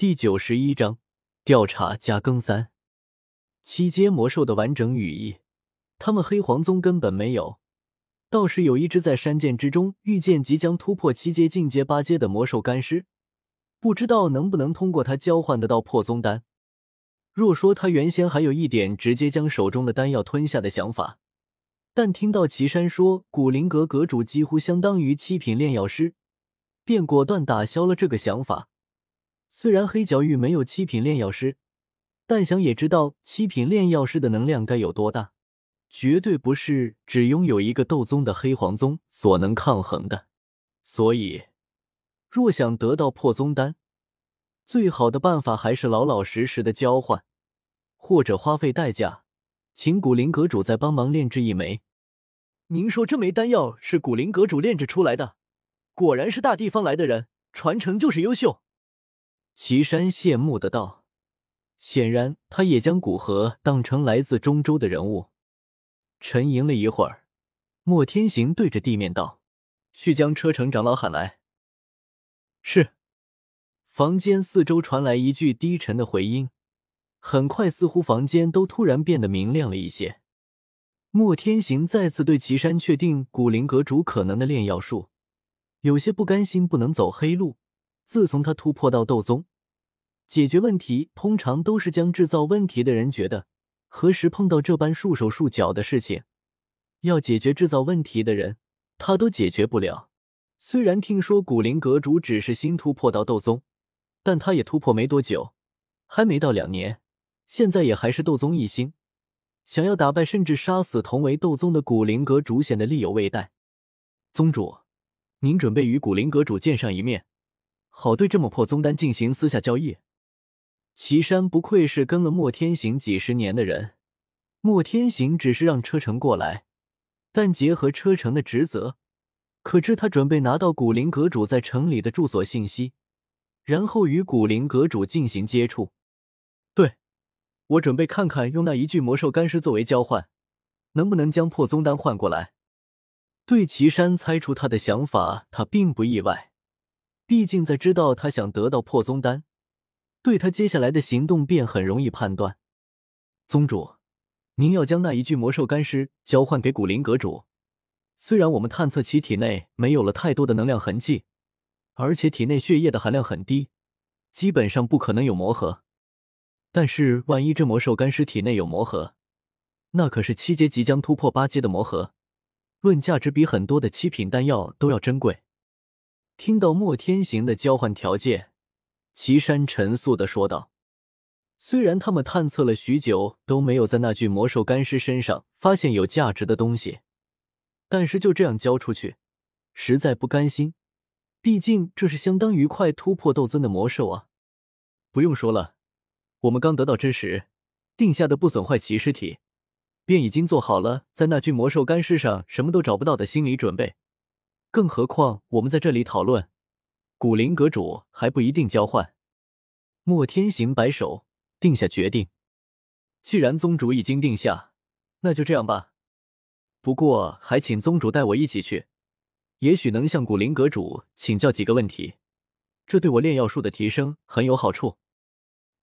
第九十一章调查加更三。七阶魔兽的完整羽翼，他们黑皇宗根本没有。倒是有一只在山涧之中遇见即将突破七阶进阶八阶的魔兽干尸，不知道能不能通过它交换得到破宗丹。若说他原先还有一点直接将手中的丹药吞下的想法，但听到岐山说古灵阁阁主几乎相当于七品炼药师，便果断打消了这个想法。虽然黑角域没有七品炼药师，但想也知道七品炼药师的能量该有多大，绝对不是只拥有一个斗宗的黑皇宗所能抗衡的。所以，若想得到破宗丹，最好的办法还是老老实实的交换，或者花费代价，请古灵阁主再帮忙炼制一枚。您说这枚丹药是古灵阁主炼制出来的，果然是大地方来的人，传承就是优秀。岐山羡慕的道：“显然，他也将古河当成来自中州的人物。”沉吟了一会儿，莫天行对着地面道：“去将车城长老喊来。”是。房间四周传来一句低沉的回音，很快，似乎房间都突然变得明亮了一些。莫天行再次对岐山确定古灵阁主可能的炼药术，有些不甘心，不能走黑路。自从他突破到斗宗，解决问题通常都是将制造问题的人觉得，何时碰到这般束手束脚的事情，要解决制造问题的人，他都解决不了。虽然听说古灵阁主只是新突破到斗宗，但他也突破没多久，还没到两年，现在也还是斗宗一星，想要打败甚至杀死同为斗宗的古灵阁主，显得力有未逮。宗主，您准备与古灵阁主见上一面？好对这么破宗丹进行私下交易，岐山不愧是跟了莫天行几十年的人。莫天行只是让车臣过来，但结合车臣的职责，可知他准备拿到古灵阁主在城里的住所信息，然后与古灵阁主进行接触。对，我准备看看用那一具魔兽干尸作为交换，能不能将破宗丹换过来。对岐山猜出他的想法，他并不意外。毕竟，在知道他想得到破宗丹，对他接下来的行动便很容易判断。宗主，您要将那一具魔兽干尸交换给古灵阁主。虽然我们探测其体内没有了太多的能量痕迹，而且体内血液的含量很低，基本上不可能有魔核。但是，万一这魔兽干尸体内有魔核，那可是七阶即将突破八阶的魔核，论价值比很多的七品丹药都要珍贵。听到莫天行的交换条件，岐山沉肃的说道：“虽然他们探测了许久都没有在那具魔兽干尸身上发现有价值的东西，但是就这样交出去，实在不甘心。毕竟这是相当于快突破斗尊的魔兽啊！不用说了，我们刚得到之时定下的不损坏其尸体，便已经做好了在那具魔兽干尸上什么都找不到的心理准备。”更何况，我们在这里讨论，古灵阁主还不一定交换。莫天行摆手，定下决定。既然宗主已经定下，那就这样吧。不过，还请宗主带我一起去，也许能向古灵阁主请教几个问题，这对我炼药术的提升很有好处。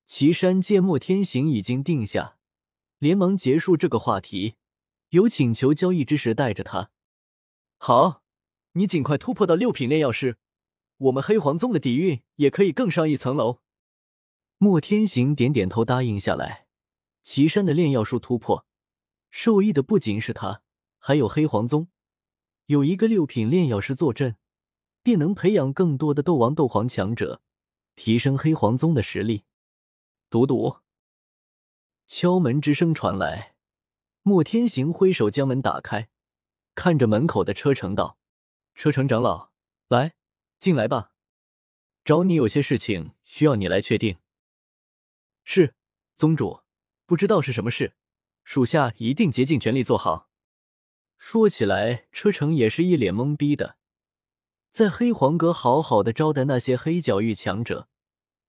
岐山见莫天行已经定下，连忙结束这个话题，有请求交易之时带着他。好。你尽快突破到六品炼药师，我们黑皇宗的底蕴也可以更上一层楼。莫天行点点头，答应下来。岐山的炼药术突破，受益的不仅是他，还有黑皇宗。有一个六品炼药师坐镇，便能培养更多的斗王、斗皇强者，提升黑皇宗的实力。赌赌，敲门之声传来，莫天行挥手将门打开，看着门口的车程道。车城长老，来，进来吧。找你有些事情需要你来确定。是，宗主，不知道是什么事，属下一定竭尽全力做好。说起来，车城也是一脸懵逼的，在黑皇阁好好的招待那些黑角域强者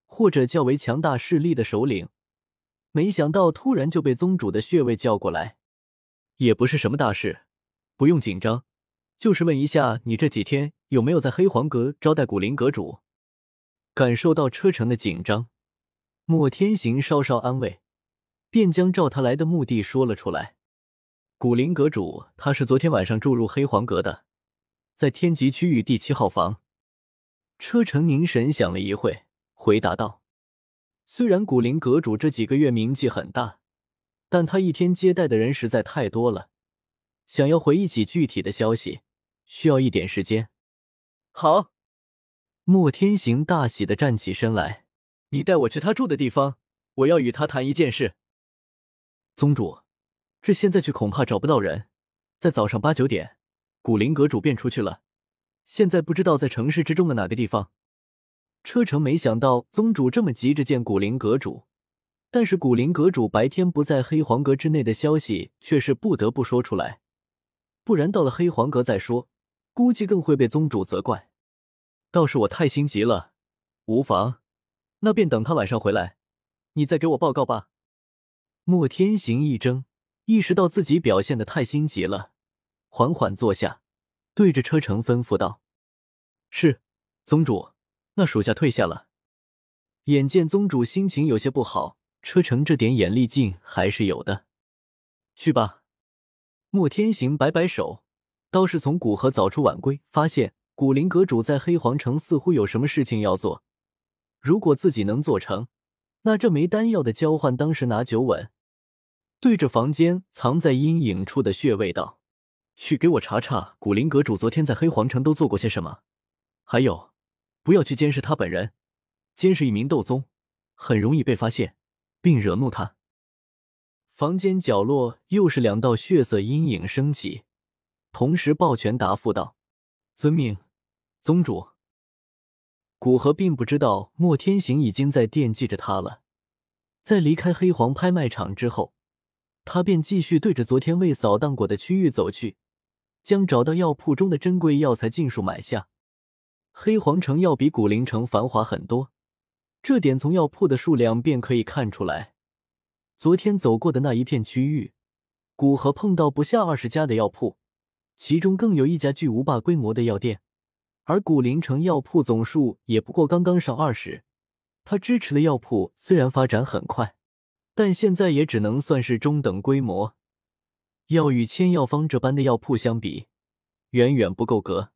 或者较为强大势力的首领，没想到突然就被宗主的穴位叫过来，也不是什么大事，不用紧张。就是问一下，你这几天有没有在黑皇阁招待古灵阁主？感受到车臣的紧张，莫天行稍稍安慰，便将召他来的目的说了出来。古灵阁主，他是昨天晚上住入黑黄阁的，在天极区域第七号房。车臣凝神想了一会，回答道：“虽然古灵阁主这几个月名气很大，但他一天接待的人实在太多了，想要回忆起具体的消息，需要一点时间。”好，莫天行大喜的站起身来。你带我去他住的地方，我要与他谈一件事。宗主，这现在去恐怕找不到人。在早上八九点，古灵阁主便出去了，现在不知道在城市之中的哪个地方。车程没想到宗主这么急着见古灵阁主，但是古灵阁主白天不在黑黄阁之内的消息却是不得不说出来，不然到了黑黄阁再说，估计更会被宗主责怪。倒是我太心急了，无妨。那便等他晚上回来，你再给我报告吧。莫天行一怔，意识到自己表现的太心急了，缓缓坐下，对着车程吩咐道：“是，宗主，那属下退下了。”眼见宗主心情有些不好，车程这点眼力劲还是有的。去吧。莫天行摆摆手，倒是从古河早出晚归，发现古灵阁主在黑皇城似乎有什么事情要做。如果自己能做成，那这枚丹药的交换当时拿九稳。对着房间藏在阴影处的穴位道：“去给我查查古灵阁主昨天在黑皇城都做过些什么。还有，不要去监视他本人，监视一名斗宗很容易被发现，并惹怒他。”房间角落又是两道血色阴影升起，同时抱拳答复道：“遵命，宗主。”古河并不知道莫天行已经在惦记着他了。在离开黑黄拍卖场之后，他便继续对着昨天未扫荡过的区域走去，将找到药铺中的珍贵药材尽数买下。黑黄城要比古灵城繁华很多，这点从药铺的数量便可以看出来。昨天走过的那一片区域，古河碰到不下二十家的药铺，其中更有一家巨无霸规模的药店。而古灵城药铺总数也不过刚刚上二十，他支持的药铺虽然发展很快，但现在也只能算是中等规模，要与千药方这般的药铺相比，远远不够格。